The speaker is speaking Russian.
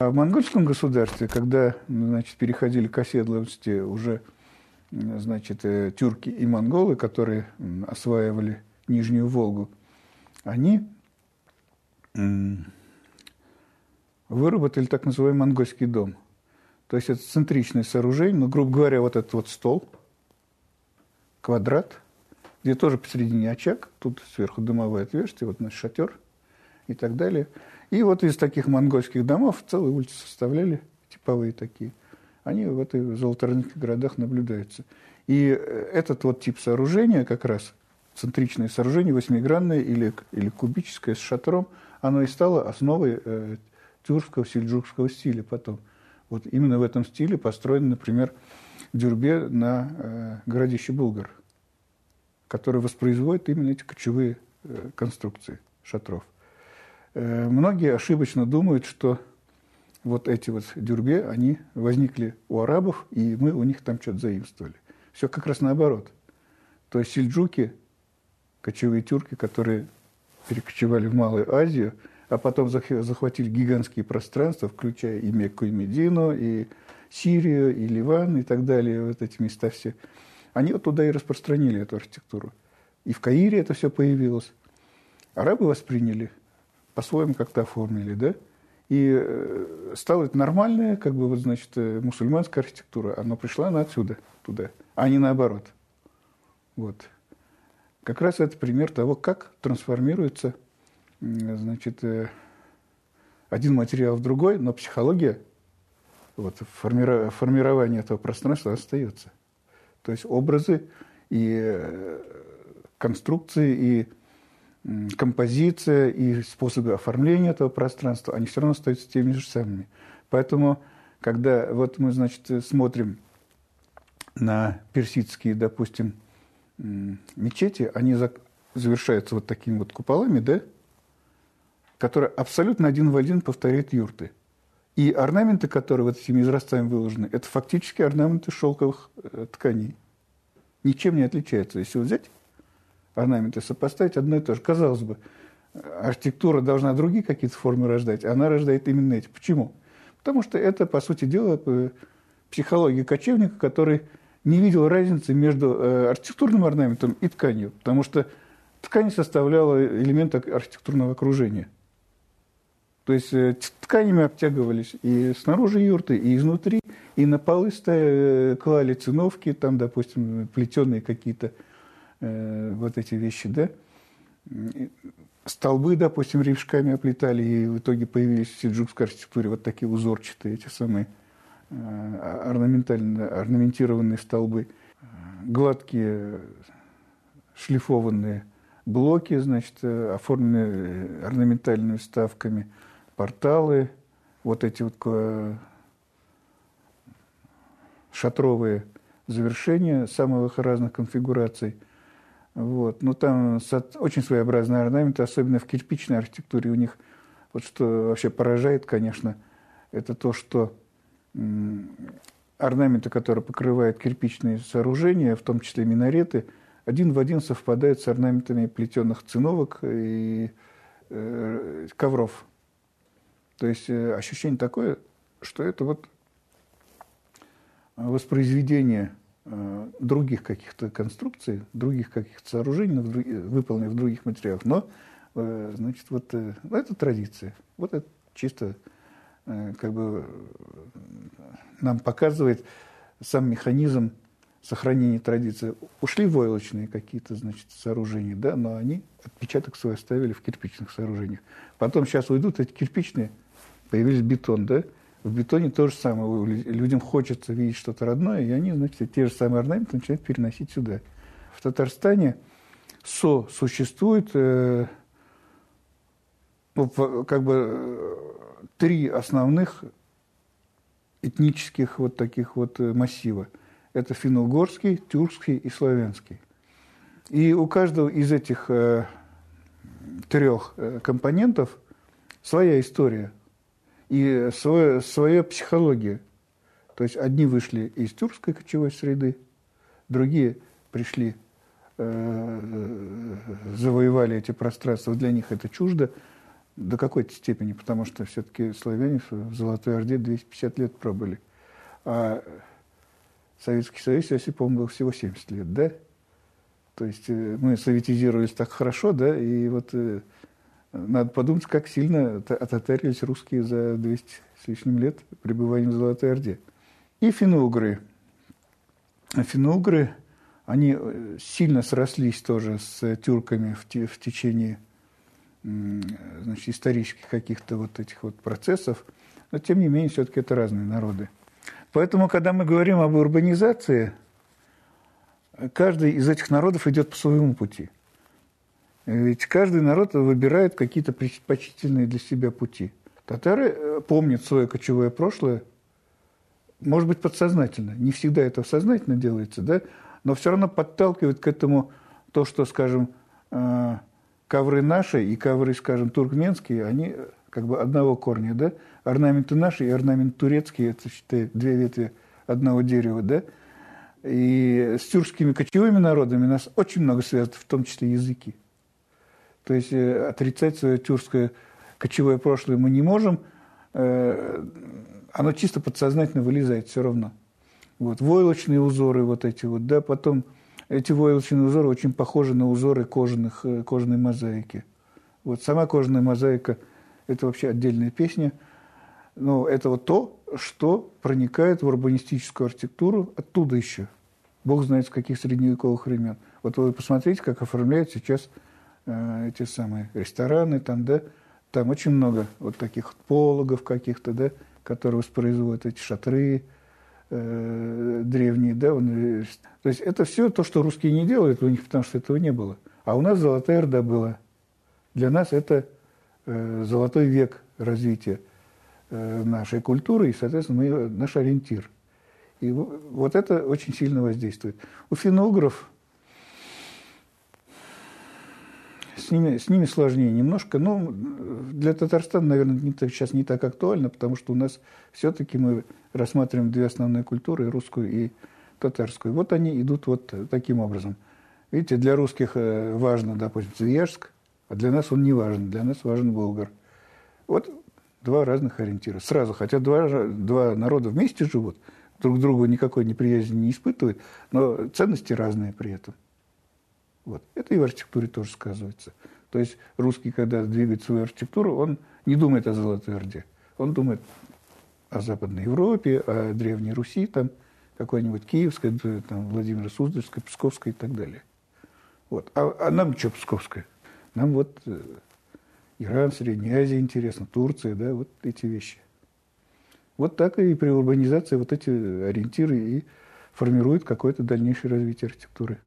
А в монгольском государстве, когда значит, переходили к оседлости уже значит, э, тюрки и монголы, которые осваивали Нижнюю Волгу, они выработали так называемый монгольский дом. То есть это центричное сооружение, ну, грубо говоря, вот этот вот стол, квадрат, где тоже посередине очаг, тут сверху дымовое отверстие, вот наш шатер и так далее. И вот из таких монгольских домов целые улицы составляли, типовые такие. Они в этой золоторынных городах наблюдаются. И э, этот вот тип сооружения как раз, центричное сооружение, восьмигранное или, или кубическое с шатром, оно и стало основой э, тюркского, сельджукского стиля потом. Вот именно в этом стиле построен, например, Дюрбе на э, городище Булгар, который воспроизводит именно эти кочевые э, конструкции шатров. Э, многие ошибочно думают, что вот эти вот дюрбе, они возникли у арабов, и мы у них там что-то заимствовали. Все как раз наоборот. То есть сельджуки, кочевые тюрки, которые перекочевали в Малую Азию, а потом захватили гигантские пространства, включая и Мекку, и Медину, и Сирию, и Ливан, и так далее, вот эти места все. Они вот туда и распространили эту архитектуру. И в Каире это все появилось. Арабы восприняли, по-своему как-то оформили, да? И э, стало это нормальная, как бы, вот, значит, э, мусульманская архитектура. Она пришла она отсюда, туда, а не наоборот. Вот. Как раз это пример того, как трансформируется, значит, э, один материал в другой, но психология, вот, формирование этого пространства остается. То есть образы и конструкции, и композиция и способы оформления этого пространства, они все равно остаются теми же самыми. Поэтому, когда вот мы, значит, смотрим на персидские, допустим, мечети, они завершаются вот такими вот куполами, да, которые абсолютно один в один повторяют юрты. И орнаменты, которые вот этими изразцами выложены, это фактически орнаменты шелковых э, тканей. Ничем не отличаются. Если взять орнаменты сопоставить, одно и то же. Казалось бы, архитектура должна другие какие-то формы рождать, а она рождает именно эти. Почему? Потому что это, по сути дела, э, психология кочевника, который не видел разницы между э, архитектурным орнаментом и тканью, потому что ткань составляла элемент архитектурного окружения. То есть э, тканями обтягивались и снаружи юрты, и изнутри, и на полы клали циновки, там, допустим, плетеные какие-то э, вот эти вещи, да. Столбы, допустим, рившками оплетали, и в итоге появились в сельджукской архитектуре вот такие узорчатые, эти самые э, орнаментально, орнаментированные столбы, гладкие шлифованные блоки, значит, э, оформленные орнаментальными вставками, порталы, вот эти вот э, шатровые завершения самых разных конфигураций – вот. Но там очень своеобразные орнаменты, особенно в кирпичной архитектуре у них. Вот что вообще поражает, конечно, это то, что орнаменты, которые покрывают кирпичные сооружения, в том числе минареты, один в один совпадают с орнаментами плетеных циновок и э, ковров. То есть э, ощущение такое, что это вот воспроизведение других каких-то конструкций, других каких-то сооружений, выполненных в других материалах. Но, э, значит, вот э, ну, это традиция. Вот это чисто как бы нам показывает сам механизм сохранения традиции. Ушли войлочные какие-то, значит, сооружения, да, но они отпечаток свой оставили в кирпичных сооружениях. Потом сейчас уйдут эти кирпичные, появились бетон, да, в бетоне то же самое. Людям хочется видеть что-то родное, и они, значит, те же самые орнаменты начинают переносить сюда. В Татарстане СО существует э, как бы э, три основных этнических вот таких вот э, массива. Это финно-угорский, тюркский и славянский. И у каждого из этих э, трех э, компонентов своя история – и свое, своя психология. То есть одни вышли из тюркской кочевой среды, другие пришли, э, завоевали эти пространства, для них это чуждо. до какой-то степени, потому что все-таки славяне в Золотой Орде 250 лет пробыли. А Советский Союз, если помню, был всего 70 лет, да? То есть э, мы советизировались так хорошо, да, и вот э, надо подумать, как сильно ототарились русские за 200 с лишним лет пребывания в Золотой Орде. И финно-угры. Финно-угры, они э, сильно срослись тоже с тюрками в, в течение значит, исторических каких-то вот этих вот процессов, но тем не менее все-таки это разные народы. Поэтому, когда мы говорим об урбанизации, каждый из этих народов идет по своему пути. Ведь каждый народ выбирает какие-то предпочтительные для себя пути. Татары э, помнят свое кочевое прошлое, может быть, подсознательно. Не всегда это сознательно делается, да? но все равно подталкивает к этому то, что, скажем, э, ковры наши и ковры, скажем, туркменские, они э, как бы одного корня, да? Орнаменты наши и орнамент турецкий, это, считай, две ветви одного дерева, да? И с тюркскими кочевыми народами нас очень много связано, в том числе языки. То есть э, отрицать свое тюркское кочевое прошлое мы не можем, э, оно чисто подсознательно вылезает все равно. Вот, войлочные узоры вот эти вот, да, потом эти войлочные узоры очень похожи на узоры кожаных, э, кожаной мозаики. Вот сама кожаная мозаика – это вообще отдельная песня. Но это вот то, что проникает в урбанистическую архитектуру оттуда еще. Бог знает, с каких средневековых времен. Вот вы посмотрите, как оформляют сейчас эти самые рестораны, там, да, там очень много вот таких пологов каких-то, да, которые воспроизводят эти шатры, э, древние, да, он, э, то есть это все то, что русские не делают у них, потому что этого не было. А у нас Золотая Орда была. Для нас это э, золотой век развития э, нашей культуры, и, соответственно, мы, наш ориентир. И вот это очень сильно воздействует. У финно-угров с ними, с ними сложнее немножко. Но для Татарстана, наверное, не, сейчас не так актуально, потому что у нас все-таки мы рассматриваем две основные культуры, русскую и татарскую. Вот они идут вот таким образом. Видите, для русских э, важно, допустим, Свияжск, а для нас он не важен, для нас важен Болгар. Вот два разных ориентира. Сразу, хотя два, два народа вместе живут, друг другу никакой неприязни не испытывают, но ценности разные при этом. Вот. Это и в архитектуре тоже сказывается. То есть русский, когда двигает свою архитектуру, он не думает о Золотой Орде. Он думает о Западной Европе, о Древней Руси, там какой-нибудь Киевской, там, Владимира Суздальской, Псковской и так далее. Вот. А, а нам что Псковская? Нам вот э, Иран, Средняя Азия интересно, Турция, да, вот эти вещи. Вот так и при урбанизации вот эти ориентиры и формируют какое-то дальнейшее развитие архитектуры.